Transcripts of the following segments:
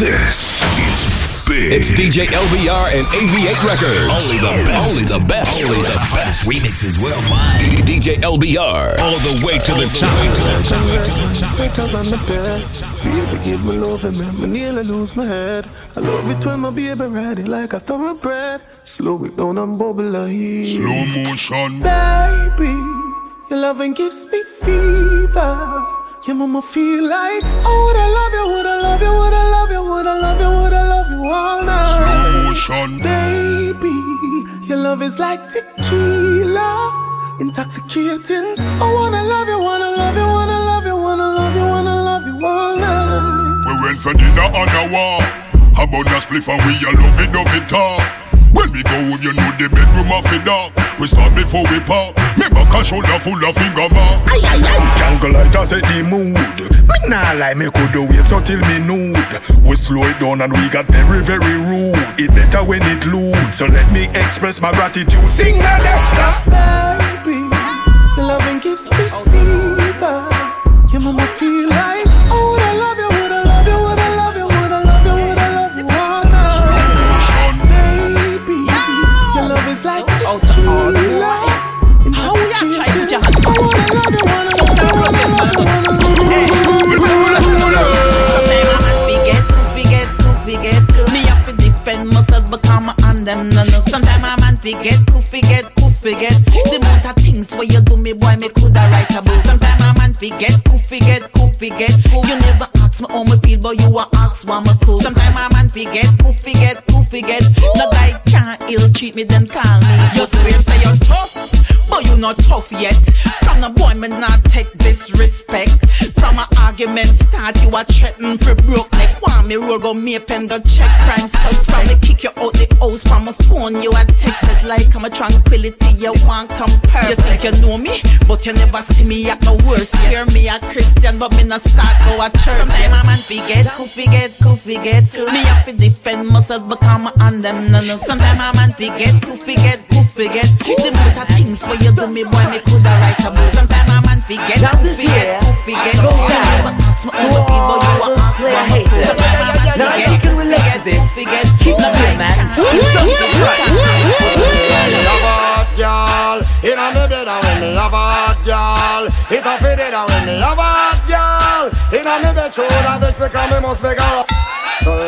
This is big. It's DJ LBR and AV8 Records. Only the best. Only the best. Only the best. Remixes worldwide. DJ LBR. All the way to the top. Because I'm the best. Baby, give me love and make me nearly lose my head. I love it when my baby ride it like a thoroughbred. Slow it down and bubble like. Slow motion. Baby, your loving gives me fever. Your mama feel like, oh, I love you love you, would I love you, would I love you, would I love you all night? Slow motion. Baby, your love is like tequila, intoxicating. I wanna love you, wanna love you, wanna love you, wanna love you, wanna love you all night. We went for dinner on the wall. About the spliff and we a love it, love it all. When we go you know the bedroom off it dark. We start before we park. Me back a shoulder full of finger mark. Aye aye aye. Jungle lighter set the mood. Me nah lie, me could do it so till me nude. We slow it down and we got very very rude. It better when it lewd. So let me express my gratitude. Sing the next Baby, The loving gives me. goofy get, goofy get, goofy get. The amount of things where you do me, boy, me coulda write a book. Sometimes a man fi get, goofy get, goofy get. You never ask me how me feel, but you a ask why me cook. Sometimes a man fi get, goofy get, goofy get. No guy can't ill treat me, then call me. You swear say you're tough. But you not tough yet. From the boy, me not take disrespect. From a argument start, you a threaten for broke neck. Want me roll go me pen the check crime suspect? From me kick you out the house, from a phone you a text it like I'm a tranquility. You want compare? You think you know me, but you never see me at my worst. Hear me a Christian, but me not start go a church. Sometimes a man forget, could forget, could forget, could. Me have to defend myself, become on them none no. Sometimes a man forget, could forget, could forget. The amount things where you do me, boy, me coulda write a book. Sometimes a man forget, this forget, year, forget. I go down to all people you want to play. Now you can relate to this. Forget, keep looking, man. You don't get right girl. In a me bed with me a bad girl. It a fit it with me a bad girl. In a me bed show that bitch because me must be girl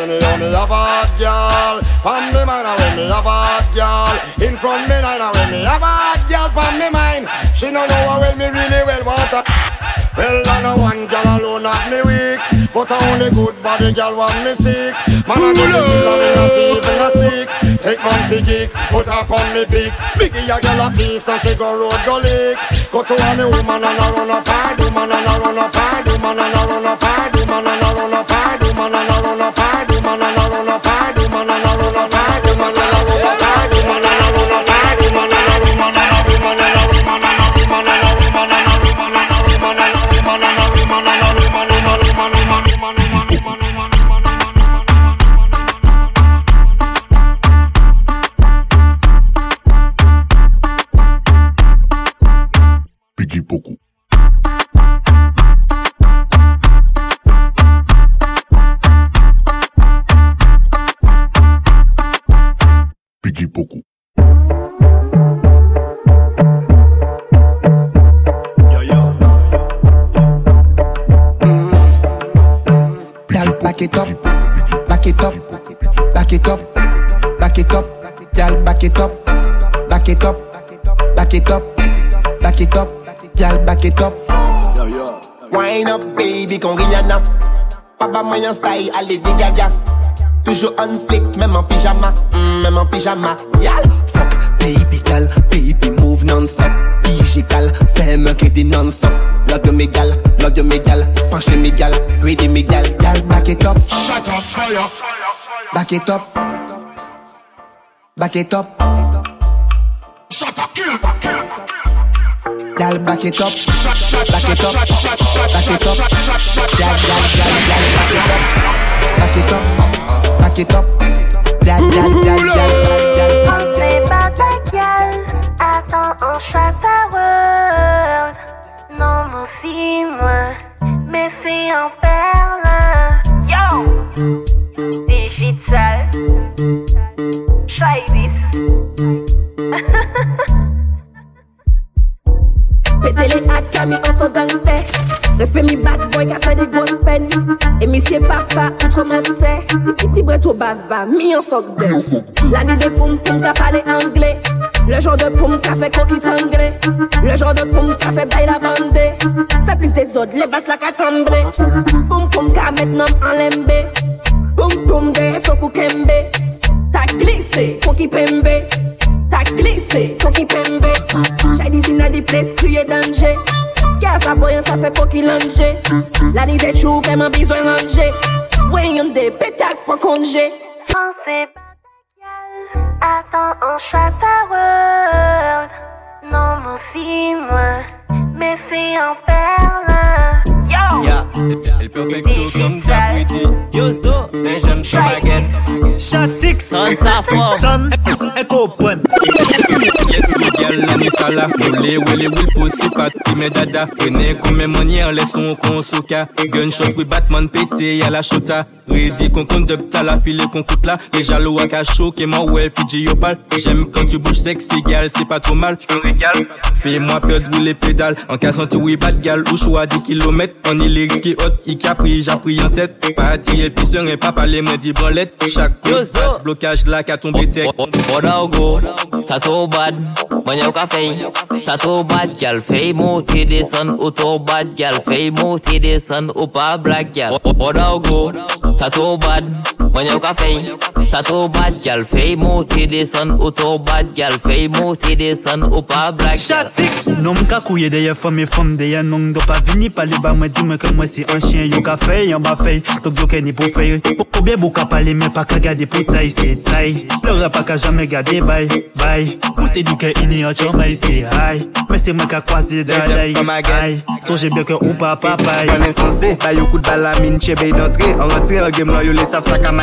when me me a bad gal, Pon me mind when me a bad gal. In front me nine when me a bad gal. Pon me mind. She no know how well me really well want a. Well, I know one gal alone at me weak, but I only good body gal want me sick. Man, I give me till I not even a speak. Take my fi geek, put up on me big. Biggie a gal a piece, so she go road go lick. Go to any woman and I run up hard, woman and I run up hard, woman and I run up hard, woman and I run up hard, woman and I run up hard. Poku. Piggy. Girl, back it up, back it up, back it up, back it up. Girl, back it up, back it up, back it up, back it up. Girl, back it up. Wine up, baby, con Rihanna. Papa moyen style, allez dégaga. Toujours on flick, même en pyjama, mm, même en pyjama. Yal, fuck, baby gal, baby move non-stop. Digital, fais-moi que non-stop. Love you me gal, love you me gal, penche me gal, greedy me gal. Girl, back it up, Shut up, fire. back it up, back it up. Shut up, kill. Gal back it up, back it up, back it up. Gal, gal, gal, gal, back it up, back it up, back it up. Gal, gal, gal, gal, pas ta gueule, attends on chatarde. Non mon si moi, mais c'est en perle. Yo, digital, try this. Pété Petele at ka mi anso gangste Respe mi bad boy ka fe de gos pen E mi se papa outreman te Iti breto bava, mi an fok de. Lani de. Poum poum ka pale angle Le genre de poum ka fe koki tangle Le genre de poum ka fe bay la bande Fe plis de zod, le bas la ka tremble Poum poum ka met nom an lembe Poum poum de fokou kembe. Ta glise, koki pembe. Ta glisse, koki pembe. Ça fait La Voyons des pour Attends, on chatte à world. Non, moi. Mais c'est en perle. Yo! Yeah, el perfecto comme Tapwiti Yo so, les j'aime come again Chatix Ton sa forme Ton, echo point. Yes, good girl, la ni sala Moule, wele, will pussy fat Ki me dada, prene koume monyer Laissons kon souka Gunshot, oui, Batman pété, y'a la chota Ready, kon compte de p'ta la file kon coûte là Les jaloux à cachot, qui m'en ouais, Fiji yo pal. J'aime quand tu bouges sexy, gal, c'est pas trop mal. J'me régale Fais-moi perdre les pédales. En cassant tu oui, bad gal, ou choix 10 on est lyrics qui hot, il capri, j'ai pris en tête. Parti et puis sur un papa, les mains dit branlette. Chaque coup, passe blocage là qu'à tomber tech. Boda go, ça trop bad. Manya café, ça trop bad. Gal fait monter, descendre au trop bad. Gal fait monter, descendre au pas black. Gal, boda go, ça trop bad. Mwen yo ka fey, sa to bad gal Fey mouti desan ou to bad gal Fey mouti desan ou pa black gal. Chatix Non mka kouye deye fom e fom deye Non do pa vini pale ba mwen di mwen ke mwen si an chien Yo ka fey, yon ba fey, tok yo ke ni pou fey. Pou Koubyen bou ka pale men pa ka gade pou tay se tay. Pleur pa ka jame gade bay, bay. Ou se di ke ini e an chon bay e se hay. Mwen se mwen ka kwaze daday, Ay. Sonje byen ke ou pa papay Mwen en sanse, bay yo kout bala min chebe yon tre An rentre, an gem lan yo le saf sa kamay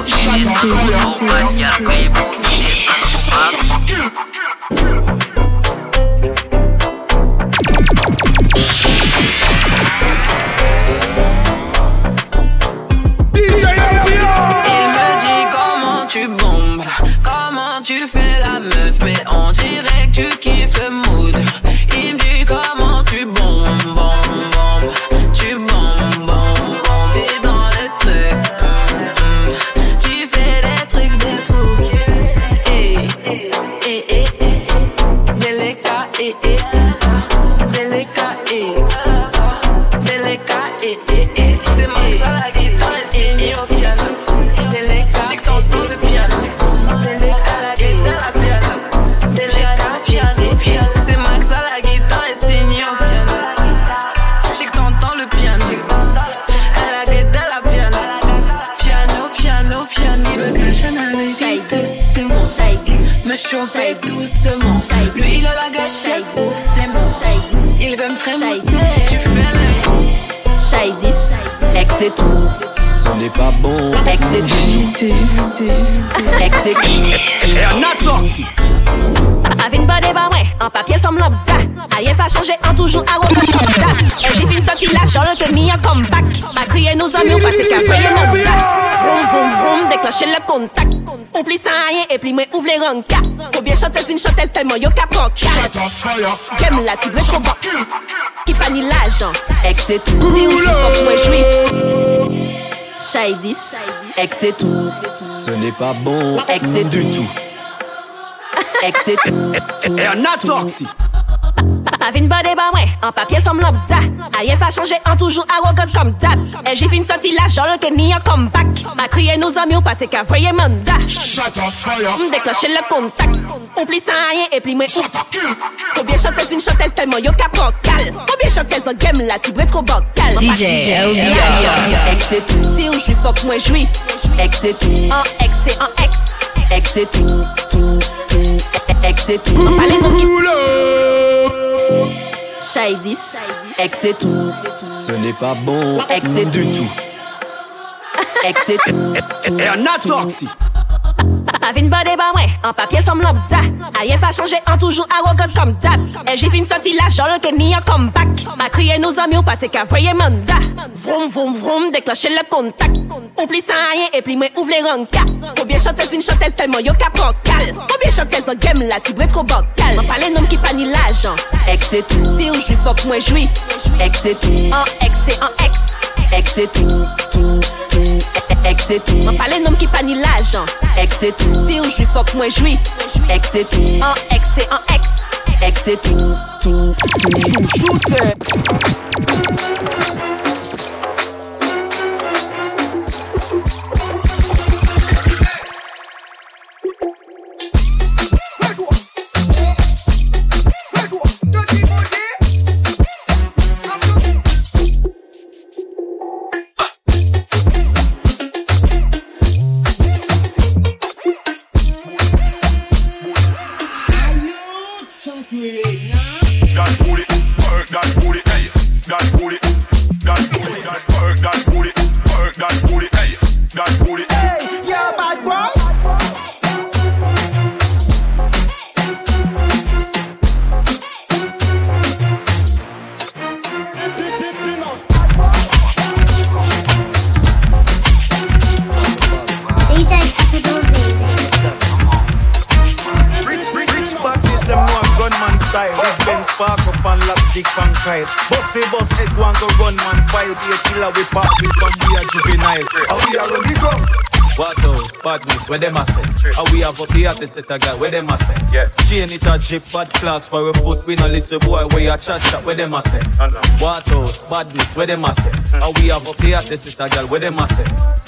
Limité. Eksik. E an not sorti. Avin ba deba mwen, an papye som lopda. Ayen pa chanje, an toujou a wop. E jifin soti la, jan le temi an kompak. Pa kriye nou zami ou pase ka fweye lopda. Vroum, vroum, vroum, deklanche le kontak. Ou pli san ayen, e pli mwen ouvle ranka. Koubyen chantes, vin chantes, telman yo la. Ki pa ni la si ou chou fok mwen ex et tout. Ce n'est pas bon Ex et du tout. Ex et tout. Et toxique vin bade ba mwen, an papye som lopda A ye pa chanje an toujou arrogant kom dat E jifin soti la jol ke ni an comeback. A kriye nou zami ou pate ka voye manda Shut up, fire. M dekloche le kontak Ou pli san ayen e pli mwen Shut up, kill. Koubyen chantez vin chantez telman yo ka prokal Koubyen chantez an game la tibre tro bokal DJ, LBR Ek se tou, si ou jwi fok mwen jwi Ek se tou, an ek se an ek Ek se tou, tou, tou Ek se tou, an pale nou ki Shady, ex et tout Ce n'est pas bon Ex du tout Ex et tout Et Avin bade ba mwen, an papye som lop da Aye pa chanje an toujou arrogant kom dat E jifin soti la jol ke ni an comeback. Ma kriye nou zami ou pate ka voye manda Vroom vroom vroom, dekloche le kontak Ou pli san aye, e pli mwen ouvle ranka Koubyen chantez, vin chantez, telman yo ka prokal Koubyen chantez an gem la, tibre tro bokal Man pale nom ki pa ni l'ajan Ek se tou, si ou jwi fok mwen jwi Ek se tou, an ek se an ek Ek se tou, tou Ek se tou Mwen pale nom ki pa ni lajan Ek se tou Si ou se tou An ek se an ek Ek se tou Tou Tou Chou hey. That booty. Hey, yeah, bad boy. A style. Big Ben spark up and elastic pan kite. Bossy boss head one go run man file. Be a killer with pop with from we a juvenile. How we are on the ground. Badness, where them a say? How we have up here to set a guy, where them a say? Yeah. Chain it a drip, bad clocks, for a foot, we no listen boy, where you chat chat, where them a? What else? Badness, where them a say? How we have up here to set a guy, where them a say?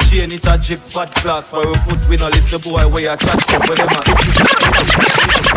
Chain it a drip, bad clocks, for a foot, we no listen boy, where you chat chat, where them a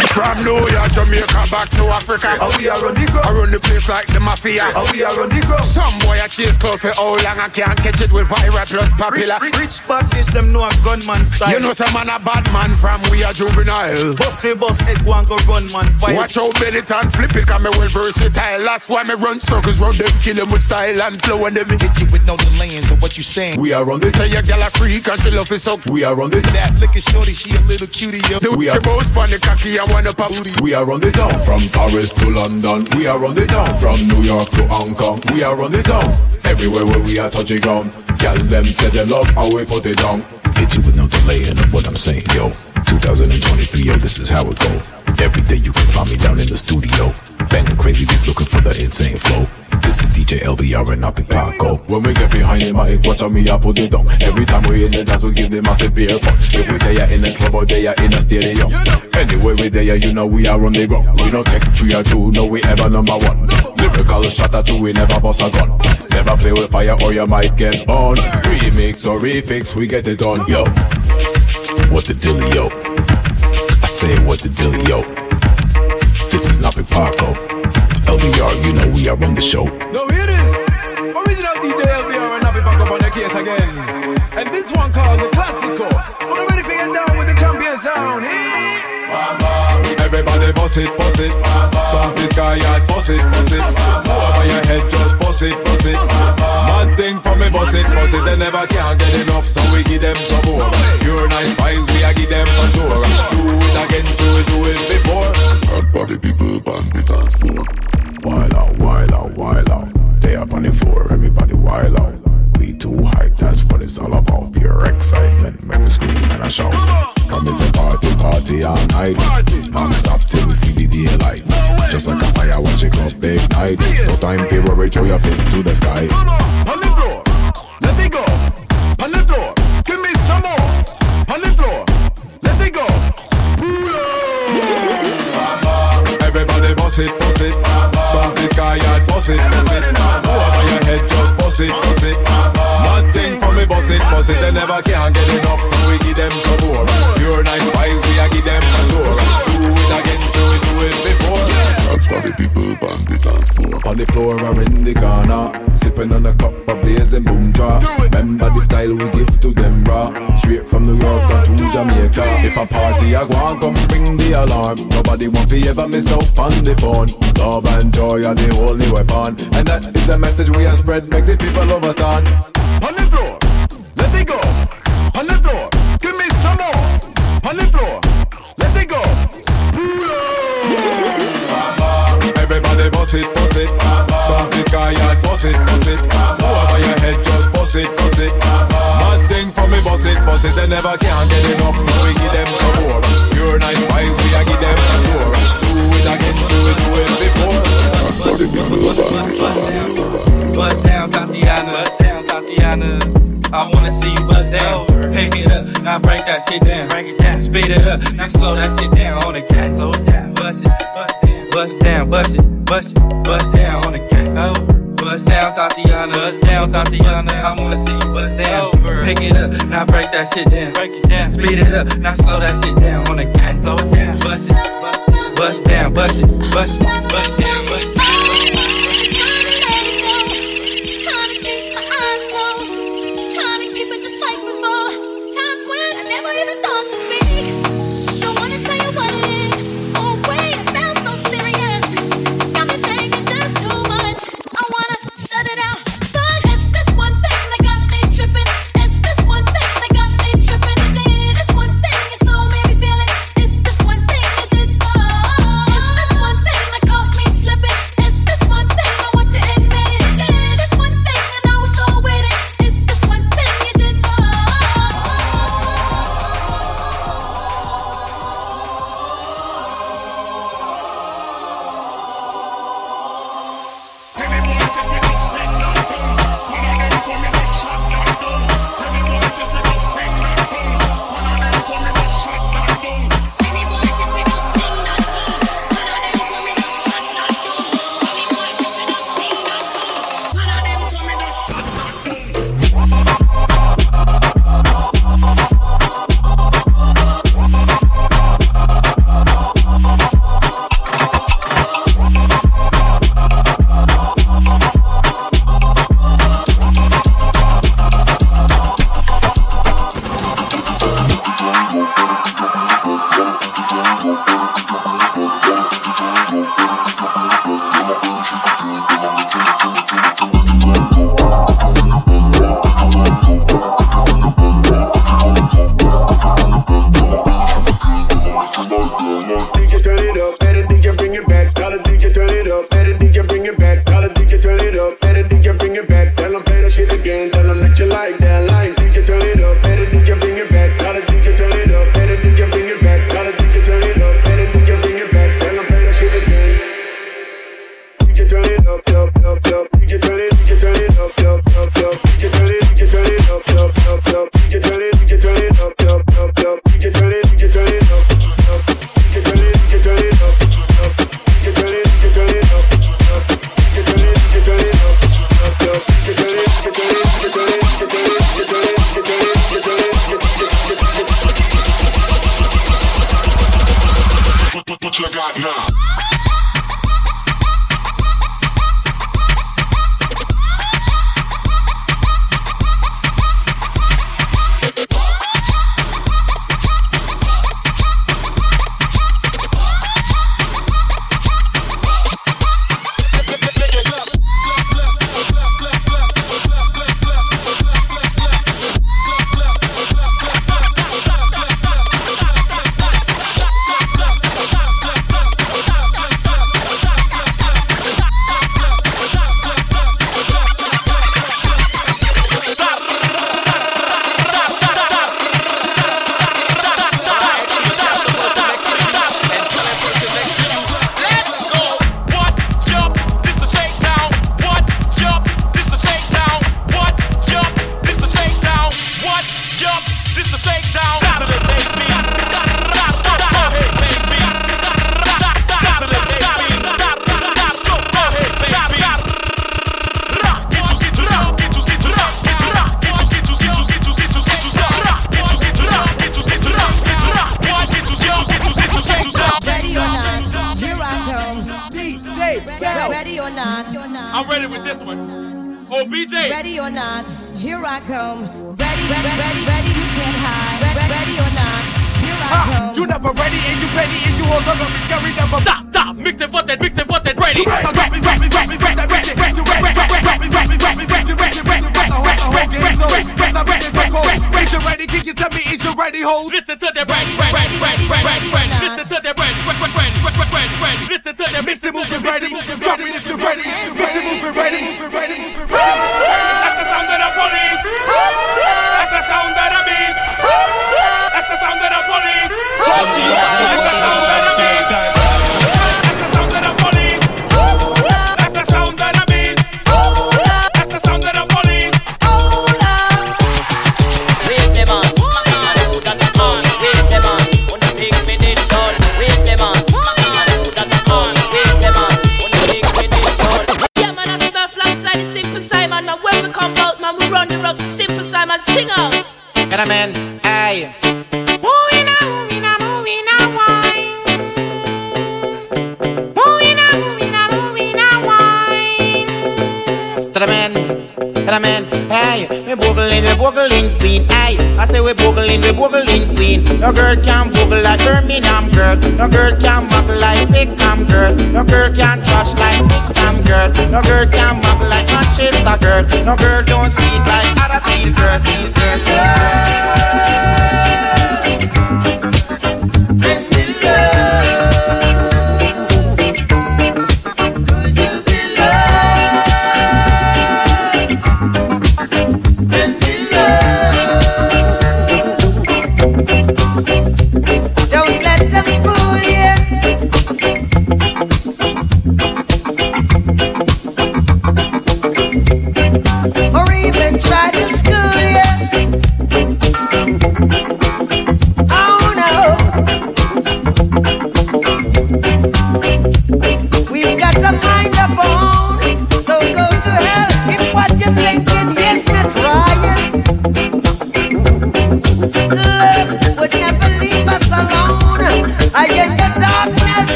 say? From New York, Jamaica, back to Africa. How we are on the go? I run the place like the mafia. How we are on the go? Some boy I chase close for how long I can't catch it with viral plus popular. Rich, rich, rich badness, them know a gunman style. You know some man a bad man from we are juvenile. Bossy boss head one go run man fight. Watch how bend it and flip it, cause me well versatile. That's why me run circles round them, kill them with style and flow and them. Hit you with no delays of what you saying. We are on the Tell your girl a freak cause she love it so. We are on the That looking shorty, she a little cutie, yo. The we are both on the cocky and booty. We are on the town from Paris to London. We are on the town from New York to Hong Kong. We are on the town everywhere where we are touching ground. Girl them say they love how we put it down. Hit you with no delay in what I'm saying, yo. 2023, yo, this is how it go. Every day you can find me down in the studio. Banging crazy beats looking for the insane flow. This is DJ LBR and I'll be Paco. When we get behind the mic, watch on me, I put it down. Every time we in the dance, we give them a severe fun. If we there in the club or there in a stadium. Anyway, we there, you know we are on the ground. We don't take three or two, no, we ever number one. Lyrical shot at two, we never bust a gun. Never play with fire or you might get on. Remix or refix, we get it done. Yo, what the yo? I say what the dilly, yo. This is not Paco. LBR, you know we are on the show. No, hear this. Original DJ LBR and back up on the case again. And this one called the Classico. You ready for get down with the champion sound? Hey. Everybody boss it, boss it. Bump this guy out, boss it, boss it. Over your head, just boss it, boss it. Mad thing for me, boss it, boss it. They never can get enough, so we give them some more. Pure nice vibes, we a give them for sure. Do it again, do it, do it before. Hard body people on the dance floor. Wild out, wild out, wild out. They up on the floor, everybody wild out. We too hype, that's what it's all about. Pure excitement, make me scream and I shout. Come is a party, party all night. Non-stop till we see the daylight. Just like a fire, watch it up big night. No time to worry, throw your fist to the sky. On the floor. Let it go. On the floor. Give me some more. On the floor. Let it go. Everybody boss it, boss it. Bump this guy out, boss it, boss it. Over your head, just boss it, boss it. Boss it, boss it. They never can get enough, so we give them some more. Pure nice vibes, we a give them for sure. Do it again, do it, do it before. Hard body people on the dance floor. On the floor or in the corner, sipping on a cup of blazing boom draw. Remember the style we give to them raw. Straight from New York down to Jamaica. If a party I go on, come ring the alarm. Nobody want to ever miss out on the phone. Love and joy are the only weapon, and that is the message we have spread. Make the people understand. On the floor let it go. On the floor, give me some more. On the floor, let it go. Everybody it, it. The sky it, it. Head, it, it. Mad thing for me, it, it. They never can get enough, so we give them some more. Pure nice we a give them. Do it again, do it, do it before. Bust bust down, Bust down, I wanna see you bust down. Pick it up, now break that shit down. Break it down. Speed it up, now slow that shit down on the cat. Slow it down. Bust it, bust down, bust down, bust it, bust it, bust down on the cat. Over. Oh. Bust down, Tatiana. Bust down, Tatiana. I wanna see you bust down. Over. Pick it up, now break that shit down. Break it down. Speed it up, now slow that shit down on the cat. Slow it down. Bust it, bust down, bust it, bust it, bust down. To the man, hey, we boogling, we boogling queen, hey. I say we boogling, we boogling queen. No girl can boogle like Birmingham girl. No girl can muggle like Bickham girl. No girl can trash like Bixham girl. No girl can muggle like Manchester girl. No girl don't see it like other seal girl, seal girl. Don't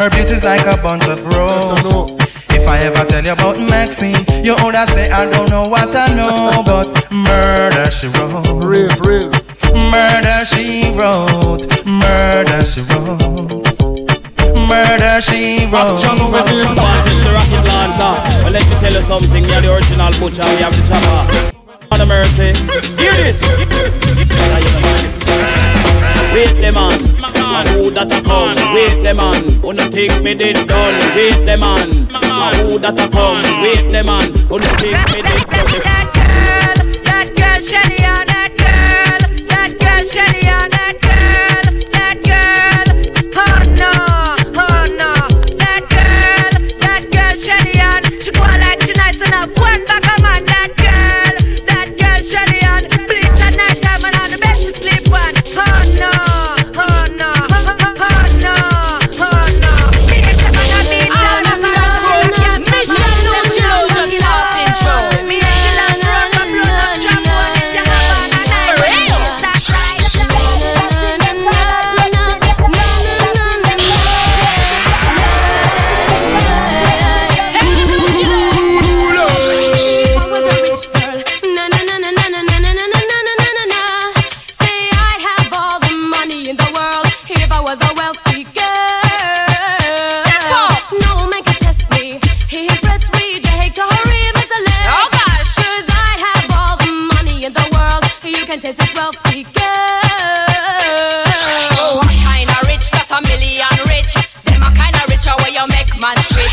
Her beauty's like a bunch of roses. If I ever tell you about Maxine, you older say I don't know what I know, but murder she wrote. Real, real. Murder she wrote. Murder she wrote. Murder she wrote. This the rocket launcher. Well, let me tell you something. You're the original butcher. We have the chopper. Father mercy. Hear this. Hear this. Wait them on. I who that a come? Wait them on. Wanna take me did done? Wait them on. I who that a come? Wait them on. Wanna take me did done? That girl, that girl, Shelly.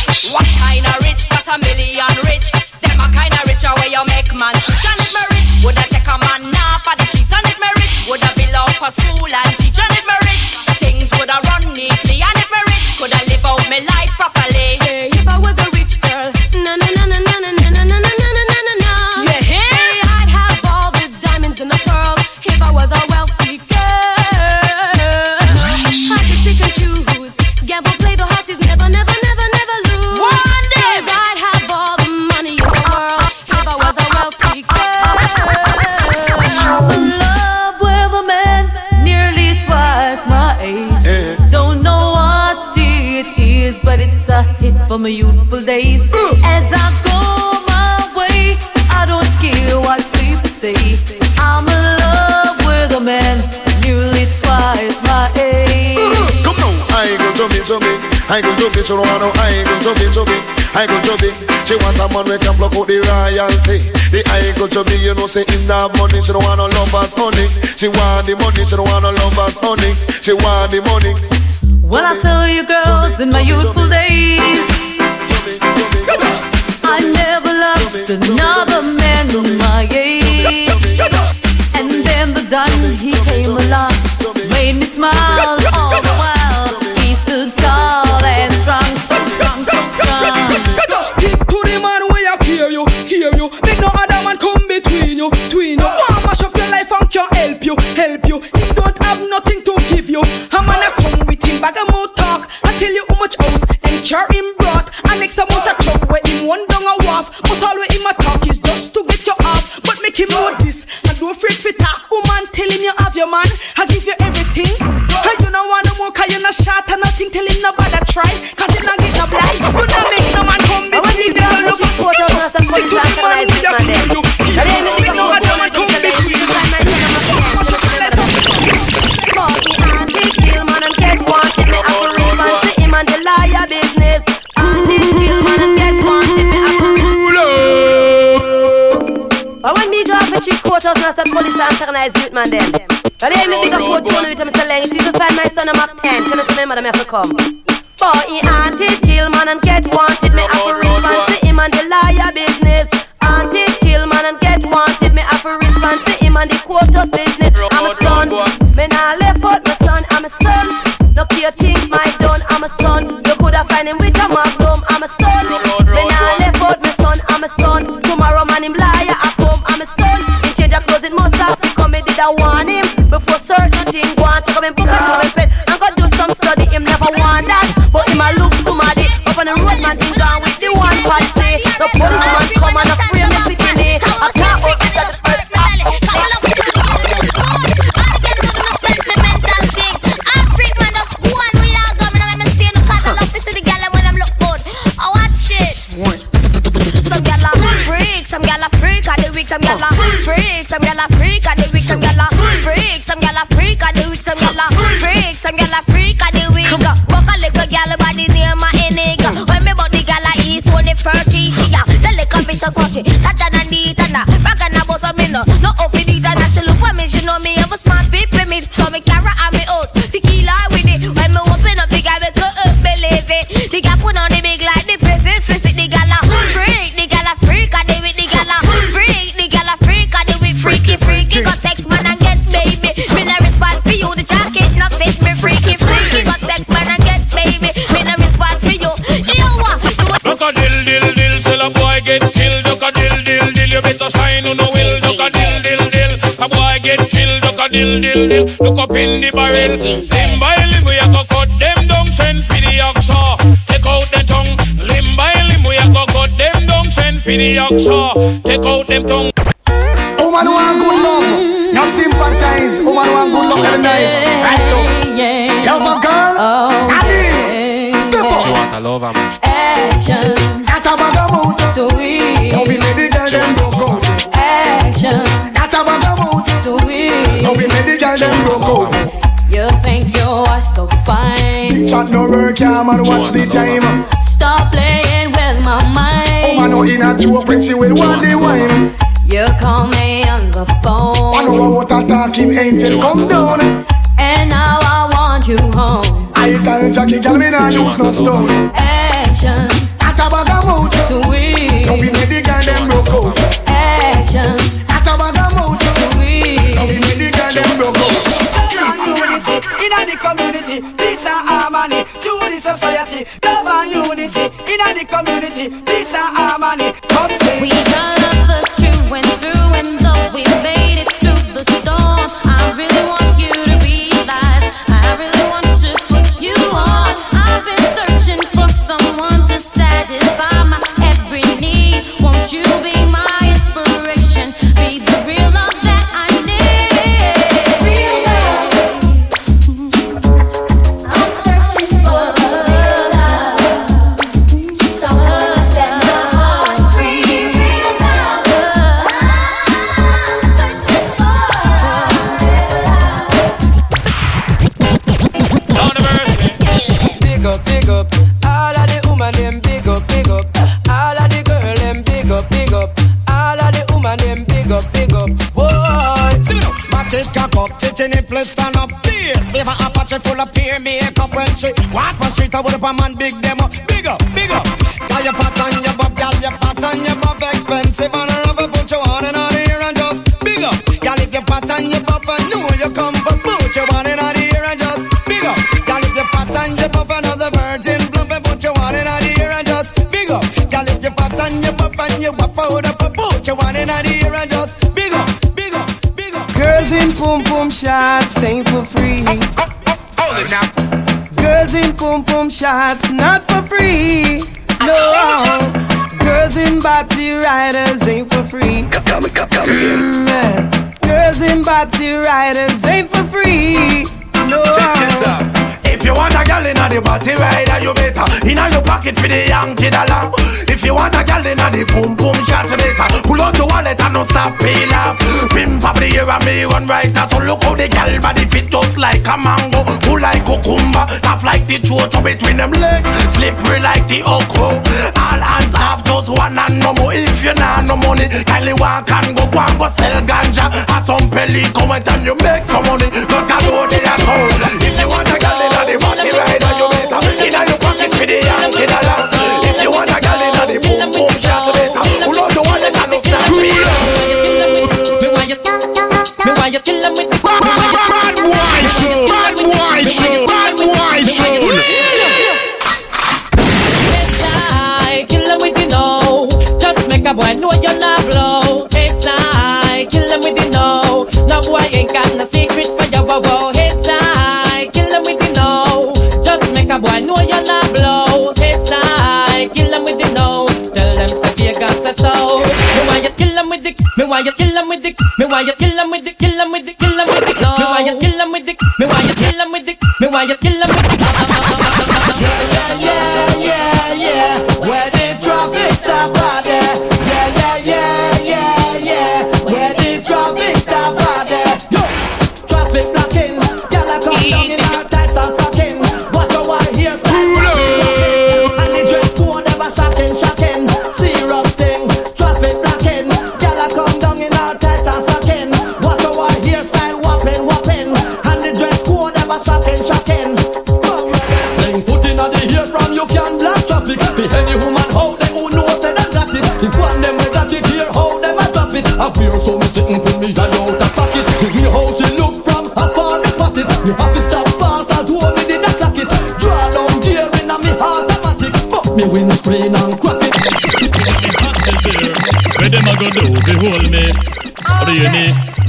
Switch. What kind of rich? Got a million rich. Them a kind of richer where you make man switch. And me rich, woulda take a man now for the streets. And if me rich, woulda build up a school and I go chubby, she don't want no I go chubby, chubby. I go chubby. She want a man we can block out the royalty. The I go chubby, you know say in that money, she don't want no lovers honey. She want the money, she don't want no lovers honey. She want the money. Well, I tell you, girls, in my youthful days, I never loved another man my age. And then the Don, he came along, made me smile all the while. Can help you, help you. He don't have nothing to give you. A man a come with him bag of mouth talk. I tell you how much house and car him brought. And next amount of truck where him one down a wharf. But all where him a talk is just to get you off. But make him know this and don't afraid for talk. Woman tell him you have your man. I give you police youth man them. But then me big up quote Tony with. Lang. If you can find my son, I'm up 10. Can you remember them have to come? Boy, he hunted, kill man and get wanted. Me have to respond to him and the liar business. Hunted, kill man and get wanted. Me have to respond to him and the thing a dill dill dill, look up in the barrel. Limb by limb we a go cut them down, send for the oxa. Take out the tongue. Limb by limb we a go cut them down, send for the oxa. Take out them tongue. Joke when she will want the wine. You call me on the phone. I know what a talking angel come down. And now I want you home. I tell Jackie, girl, me nah use no stone. Would have a man big them up, big up, big up. Got your pot on your butt, gal, your pot on your butt, expensive and never put you on and on here and just big up. Gal, if your pot on your butt, I know you come, but put you on and on here and just big up. Gal, if your pot on your butt, another virgin plump, and put you on and on here and just big up. Gal, if your pot on your butt and you wap out up, put you on and on here and just big up, big up, big up. Girls in boom boom shots ain't gal body fit just like a mango, full like cucumber, tough like the chocho between them legs, slippery like the okra. All hands have just one and no more. If you nah no money, kindly walk and go go and go sell ganja or some pelico and you make some money.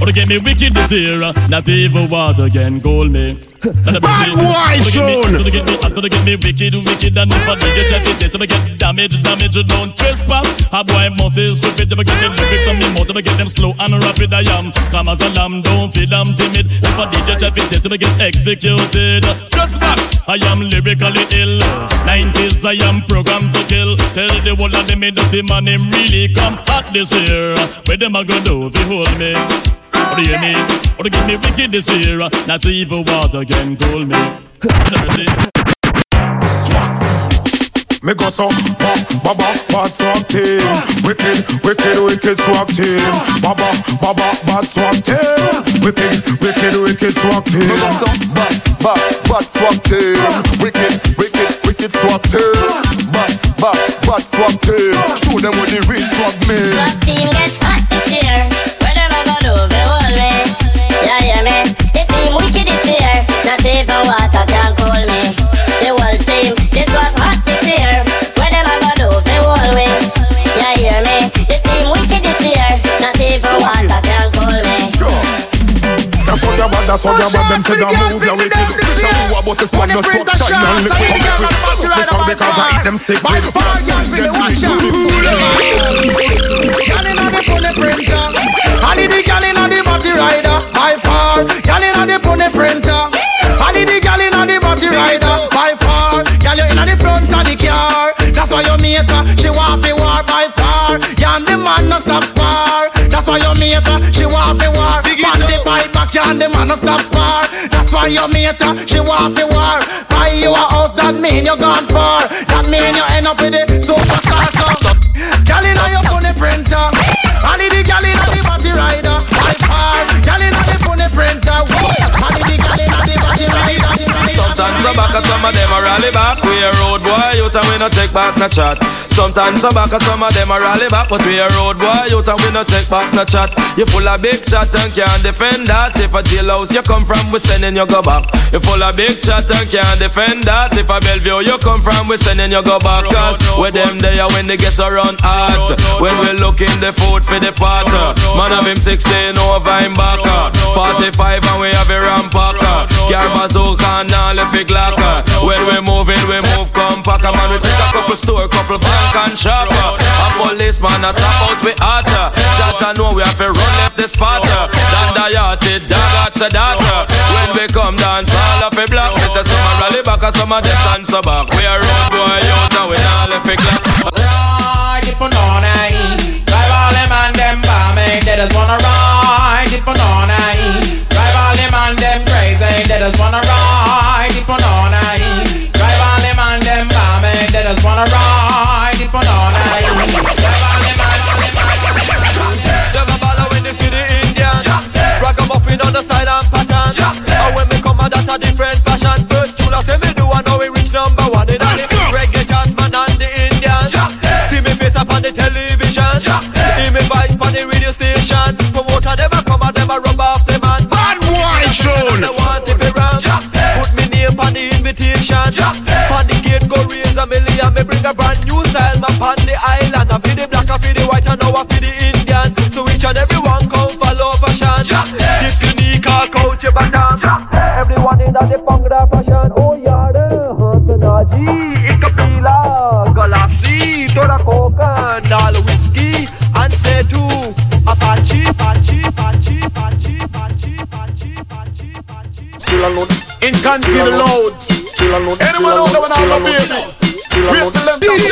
Me? Or get me wicked this here? Not even water can cool me. Bad boy, Sean. Get me, to uh, get me wicked, wicked, and if I did you check it, this if I get damage, damage, don't trespass. A boy must is stupid, if I get them lyrics on me mouth, if I get them slow and rapid, I am. Come as a lamb, don't feel I'm timid. If I did you check it, this if I get executed. Just back, I am lyrically ill. 90s, I am programmed to kill. Tell the whole of them, me dirty man, him really come hot this year. Where them a go do, if hold me? Or do you me? Or to give me wicked this year? Not even water can cool me. Never see. Me go so ba ba ba bad swag team Wicked, wicked, wicked swag team Ba ba ba ba bad swag team Wicked, wicked, wicked swag team Me go so ba ba bad swag team Wicked, wicked, wicked swag team Ba ba bad swag team Show them what the real swag mean Swag team get hot this year. Even water can cool me. The whole team, this was hot this year. A go do? They hold me. Yeah, yeah, me. The team wicked this year. Water can cool me. That's what you're bad, that's what bad Them say that move, you're wicked a who about the swag, no swag shine and liquid This song because I eat them sick with Them watch Gyal inna the pony printer, I need the gyal inna the body rider by far. Gyal inna the pony printer, I the gyal inna the body rider by far. Gyal you inna the front of the car, that's why you make her. She want fi war by far. Yan the man no stop spar, that's why you make her. She want fi war. Man the fight back, yan the man no stop spar. That's why you make her. She want fi war. Buy you a house, that mean you gone far. That mean you end up with the superstar. so back and some of them a rally back. We a road boy, you and we no take back no chat. Sometimes so back and some of them a rally back, but we a road boy, you and we no take back no chat. You full of big chat and can't defend that. If a jailhouse you come from, we sending you go back. You full of big chat and can't defend that. If a Bellevue you come from, we sending you go back. Cause with them there when they get a run hot. When we looking the food for the potter. Man of him 16 over him back. 45 and we have a rampacker. Car bazooka and all if it glocker. When we moving, we move compact. Man we take a couple store, couple bank and shopper. A policeman a top out we hotter. Chacha know we have to run left the spotter. Dan the yachted, dog at daughter. When we come dance, all of the block. We a rally back and some them dance so back. We a road boy out and we not left it clock. Ride it for no night. Drive all them and them me. They just wanna ride it for no night. Drive all them and them crazy. They just wanna ride it for no night. Drive all them and them bomb me. They just wanna ride it for no night. Drive all them and Them a baller when they see the Indian Ragamuffin on the style and pattern And when me come a that a different fashion First tune I say me do I know we reach number one In all the big reggae chantsman and the Indian See me face up on the television Hear me voice on the radio station. Promoter them a come and them a rub off the man. Bad boy tune They want it round Put me name on the invitation. On the gate go raise a million. Me bring a brand new style map on the island. I feel the black, I feel the white, I know I feel the Indian. So each and every one come follow fashion Dip unique, all coach your baton. Everyone in the Bhangra fashion In country the loads. Chill alone. Anyone chill out there alone, when I'm a baby? Chill alone. Wait till them DJ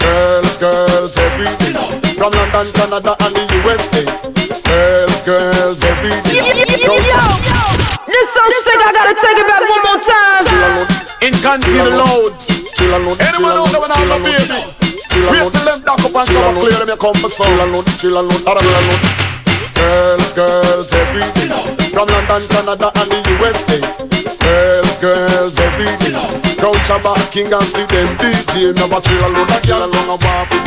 Girls, girls, everything. From London, Canada, and the USA. Girls, girls, everything. Yo Yo. This so sick, I gotta take it back one more time. In country the loads. Chill alone. Anyone out there when I'm a baby? Up and shower clear them you come for Chill alone, chill alone, chill alone. Girls, girls, everything. From London, Canada, and the USA. Girls, girls, everything. Crown Shabba, King and Sleep, them DJ. Never chill alone, a chill alone, a waffle.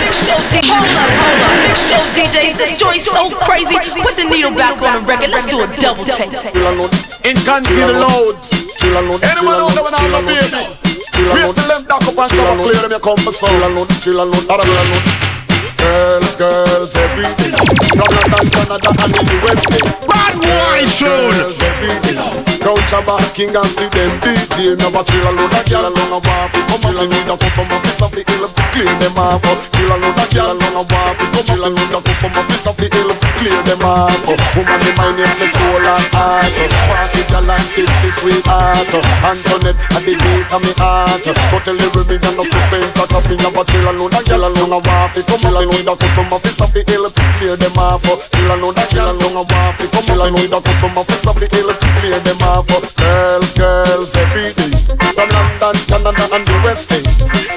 Big show DJ, hold up, hold up. Big show DJs, this joint's so crazy. Put the needle back on the record. Let's do a double take. Chill alone. In country the loads. Chill alone, Anyone out there when I'm a baby? Wait till them dock up and shower clear them you come for Chill alone, chill alone, chill alone. Girls, girls, everything. From London, Canada, and the USA. Bad boy tune. Girls, everything. Crown Shabba, King and Sleep, them DJ. Never chill alone, a chill alone, a waffle. Come on, need a customer, piece of the hill. Clear them off. Chill alone, a chill alone, a waffle. Come chill alone, need a customer, piece of the hill. Clear them off. Woman, the mind is the soul and heart. Party gallant, fifty sweetheart. Antoinette, at the beat of me heart. But tell every me, I'm not faint. Cut off me, never chill alone, a chill alone, a waffle. Come on, a of the hill. Clear them off. Chill alone, a chill a. Come chill a of the hill. Clear them off. Girls, girls, every day. From London, Canada, and the West.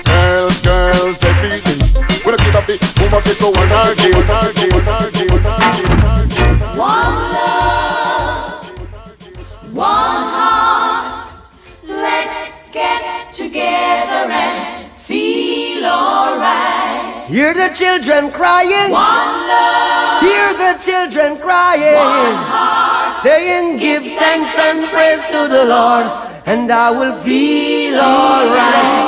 Girls, girls, every day. When I get up, it, woman say so one love, one heart. Let's get together and. Hear the children crying. One love. Hear the children crying. One heart. Saying, Give thanks and praise to the Lord, and I will feel alright.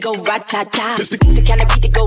go rat-ta-ta. It's the, the kind of beat to go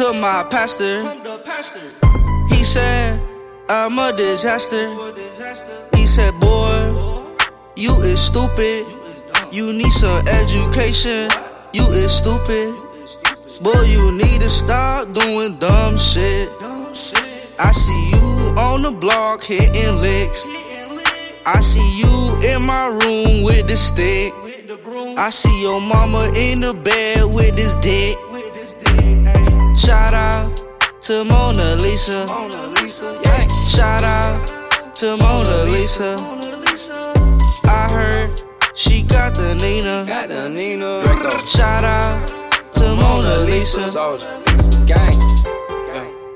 to my pastor. He said I'm a disaster. He said, boy, you is stupid. You need some education. You is stupid. Boy, you need to stop doing dumb shit. I see you on the block hitting licks. I see you in my room with the stick. I see your mama in the bed with this dick. Shout out to Mona Lisa. Shout out to Mona Lisa. I heard she got the Nina. Shout out to Mona Lisa. Gang.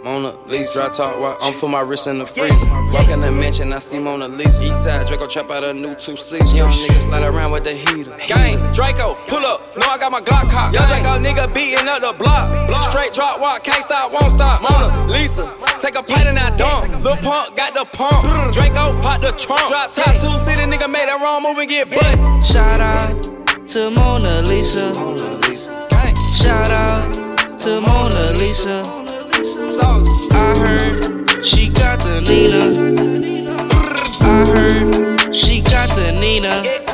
Mona Lisa. Dry talk, while I'm put my wrist in the freezer. Walk in the mansion, I see Mona Lisa. Eastside Draco trap out a new two seats. Young niggas slide around with the heater. Gang, Draco, pull up. No, I got my Glock cock. Young Draco nigga beating up the block. Straight drop walk, can't stop, won't stop. Mona Lisa, take a plate in that dump. Lil Punk got the pump. Draco pop the trunk. Drop top two city nigga made that wrong move and get bust. Shout out to Mona Lisa. Shout out to Mona Lisa. I heard she got the Nina. I heard she got the Nina.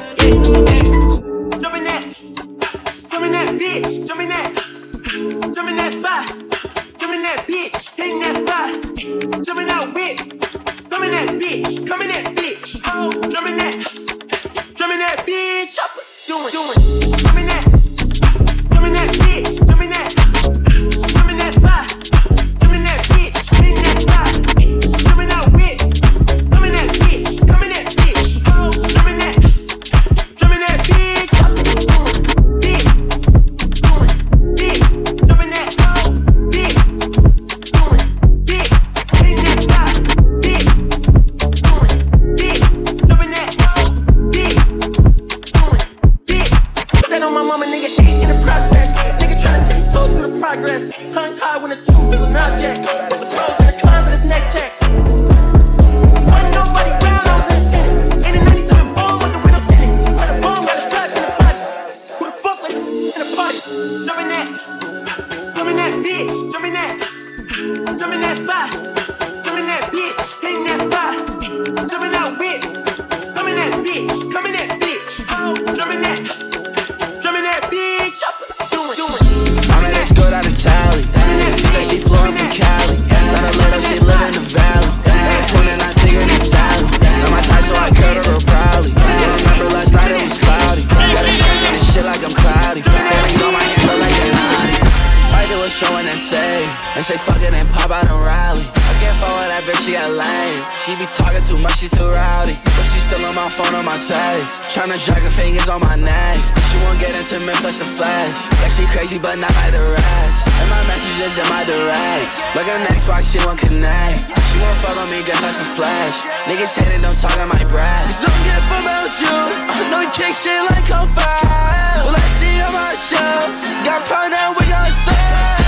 My messages in my direct. Like an Xbox, she won't connect. She won't follow me, get flash the flash. Niggas hating, don't talk on my breath. Cause I'm get from out you. I know you kick shit like a fire. Well, I see on my show. Got found out with yourself.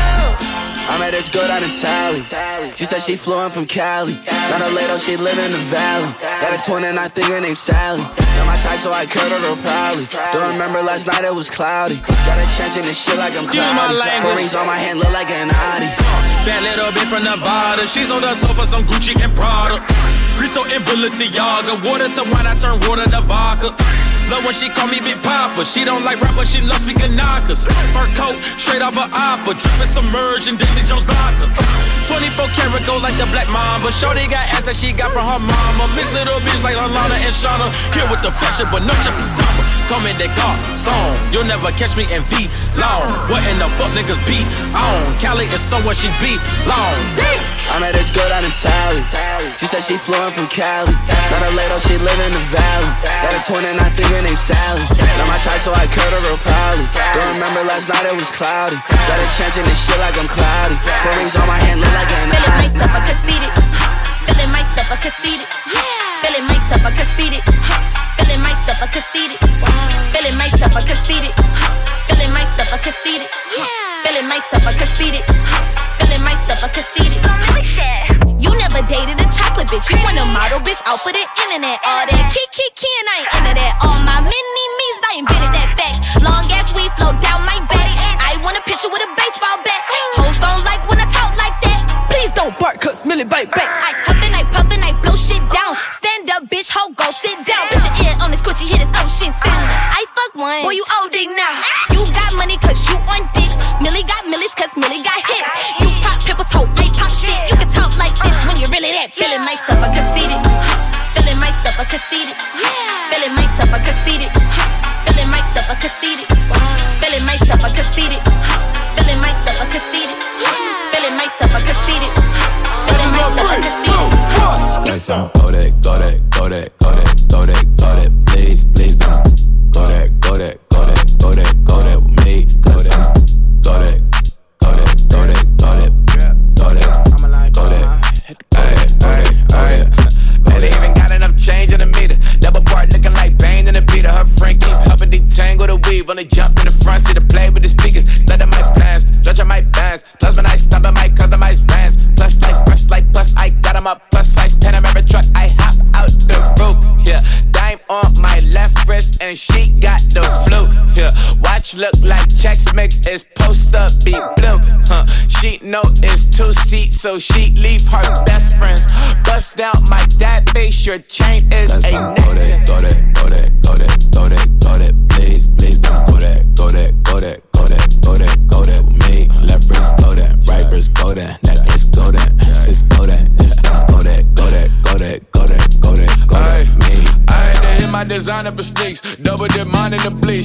I met this girl down in Tally. She said she flew in from Cali. Not a lady, she live in the valley. Got a twin and I think her name's Sally. Not my type, so I curved her proudly. Don't remember last night it was cloudy. Got a chance in this shit like I'm Excuse cloudy. Four rings on my hand look like an Audi. Bad little bitch from Nevada. She's on the sofa, some Gucci and Prada. Cristo and Balenciaga. Water some wine, I turn water to vodka. Love when she call me Big Papa. She don't like rap, but she loves speaking knockers. Fur coat, straight off her opera. Dripping submerged in Davy Jones locker. 24 karat gold like the black mamba. Shorty got ass that she got from her mama. Miss little bitch like Alana and Shauna. Here with the fashion, but no Jeffrey Dahmer. Come in that car, song. You'll never catch me in V long. What in the fuck niggas beat on? Cali is somewhere she beat long. I met this girl down in Tally. She said she flew in from Cali. Not a lady, she live in the valley. Got a twin and I think her name's Sally. Not my type, so I curved her real proudly. Don't remember last night, it was cloudy. Got a chance in this shit like I'm cloudy. Four rings on my hand, look like an Feeling myself, I conceited. Feeling myself, I conceited. Feeling myself, I conceited. Feeling myself, I conceited. Feeling myself, I conceited. Feeling myself, I conceited. Feeling myself, I conceited. Feeling myself, I conceited. You never dated a chocolate bitch. You want a model bitch out for the internet. All that kick, kick, and I ain't into that. All my mini me's, I invented that fact. Long ass we flow down my back. I want a picture with a baseball bat. Hoes don't like when I talk like that. Please don't bark, cause Millie bite back. I huff and I puff and I blow shit down. Stand up, bitch, ho, go sit down. Put your ear on this squishy, hear this ocean sound. I fuck one, boy, you dick now. You got money cause you on dicks. Millie got millies cause Millie got hits. So she leave her best friends. Bust out my dad face. Your chain is That's a on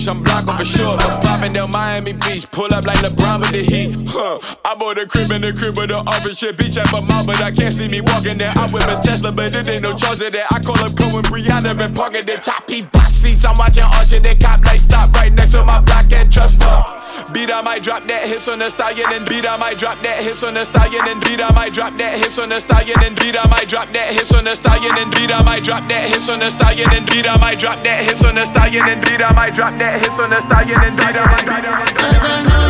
I'm blocking for sure. I'm popping down Miami Beach. Pull up like LeBron with the heat. Huh. I bought a crib in the crib with the office shit. Beach at my mouth, but I can't see me walking there. I whip a Tesla, but it ain't no charge of that. I call up Cohen Brianna been parking the top P box seats. I'm watching Archer. They cop like stop right next to my block and trust fund. Beat I might drop that hips on the stallion and beat I might drop that hips on the stallion and beat I might drop that hips on the stallion and beat I might drop that hips on the stallion and beat I might drop that hips on the stallion and beat I might drop that hips on the stallion and beat I might drop that hips on the stallion and beat I might drop that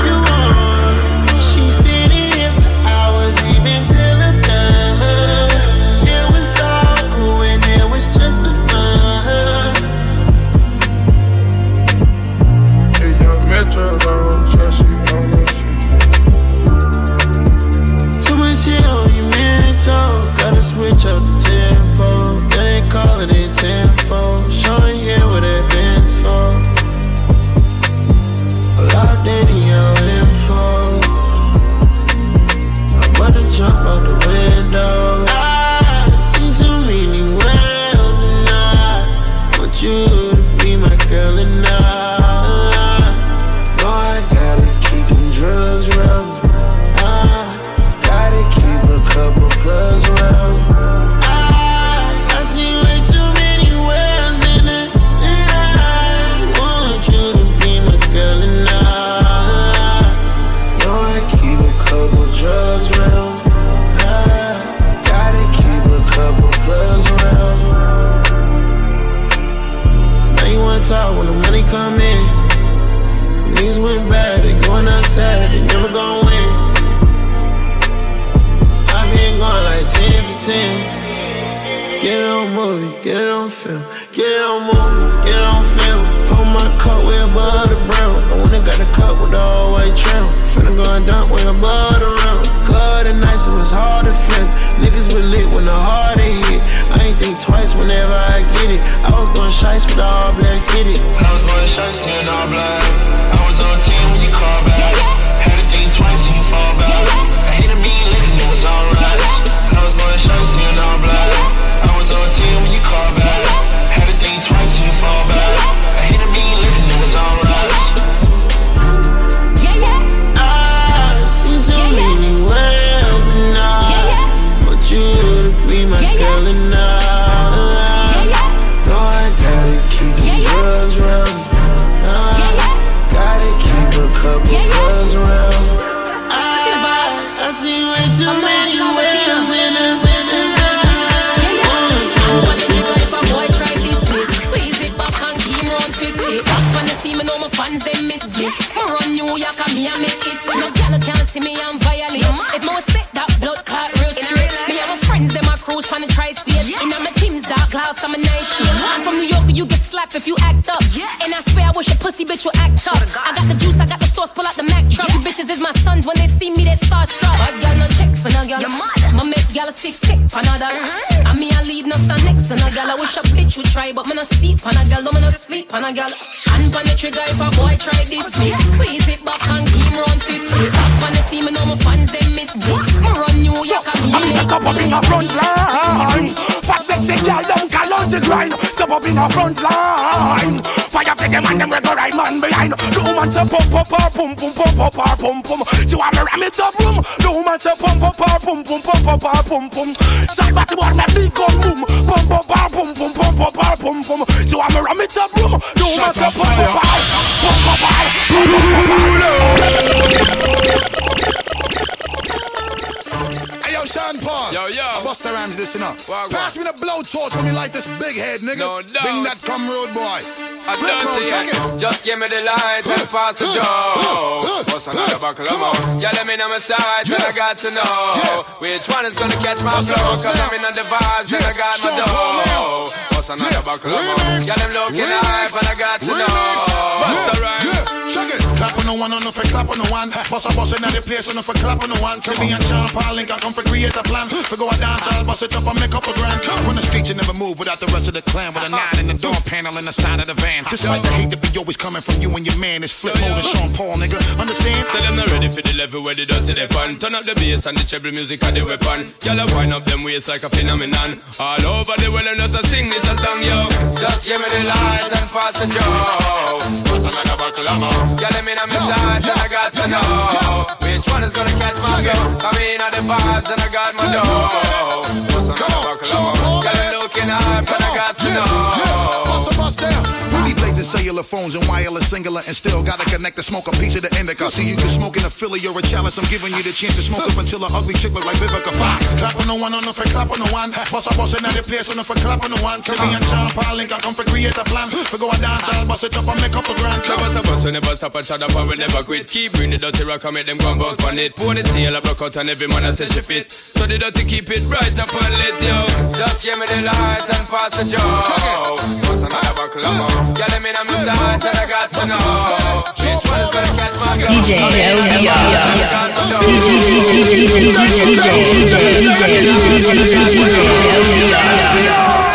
whenever I get it. I was going shice with all black fitted. I was going shice in all black. I was Wagwan. Pass me the blowtorch when me like this big head, nigga. No doubt. Bring that come road boy. I Flip don't road, check think it. Just give me the light and pass the joe. What's another buckle of more? Yeah, let me know my sides and I got to know which one is gonna catch my flow. Cause I'm in the vibes and I got my dough. What's another buckle of more? Yeah, them looking hype and I got to know. Bust the rhyme. Check it. Clap on the one, on the for clap on the one. Boss a boss in the place, on the for clap on the one. See me and Sean Paul link, I come for create a plan. For go a dance, I'll bust it up and make up a grand. On the street, you never move without the rest of the clan. With a uh-huh. nine in the door panel in the side of the van. Uh-huh. Despite the hate that be always coming from you and your man, it's Flipmode and Sean Paul, nigga. Understand? Tell them not ready for the level where they dirty they fun. Turn up the bass and the treble music and the weapon. Y'all wind up them waist like a phenomenon. All over the world and just a sing this a song, yo. Just give me the light and pass the joe. What's another buckle of more? Yeah, let me know my sides and I got to know which one is gonna catch my go. I'm in at the vibes and I got my dough. What's another buckle? Yeah, them looking hype and I got to know. Cellular phones and wireless Cingular and still gotta connect to smoke a piece of the indica. See you can smoke in a Philly or a chalice. I'm giving you the chance to smoke up until an ugly chick look like Vivica Fox. Clap on the one, on the for clap on the one. Boss a boss in the place on the for clap on the one. Me and Sean Paul link, I come for create a plan. For go a dance, I'll bust it up and make up a grand. Stop us, we never stop and shut up and we never quit. Keep bring the dirty rock and make them gun bounce on it. Ponytail a block out and every man a say she fit. So the dirty keep it right up and lit, yo. Just give me the light and pass the joe. What's another buckle? Yeah, let me know my sides and I got to know. Which one is gonna catch my go? DJ DJ, DJ, DJ, DJ, DJ, DJ, DJ, DJ, DJ, DJ, DJ, DJ,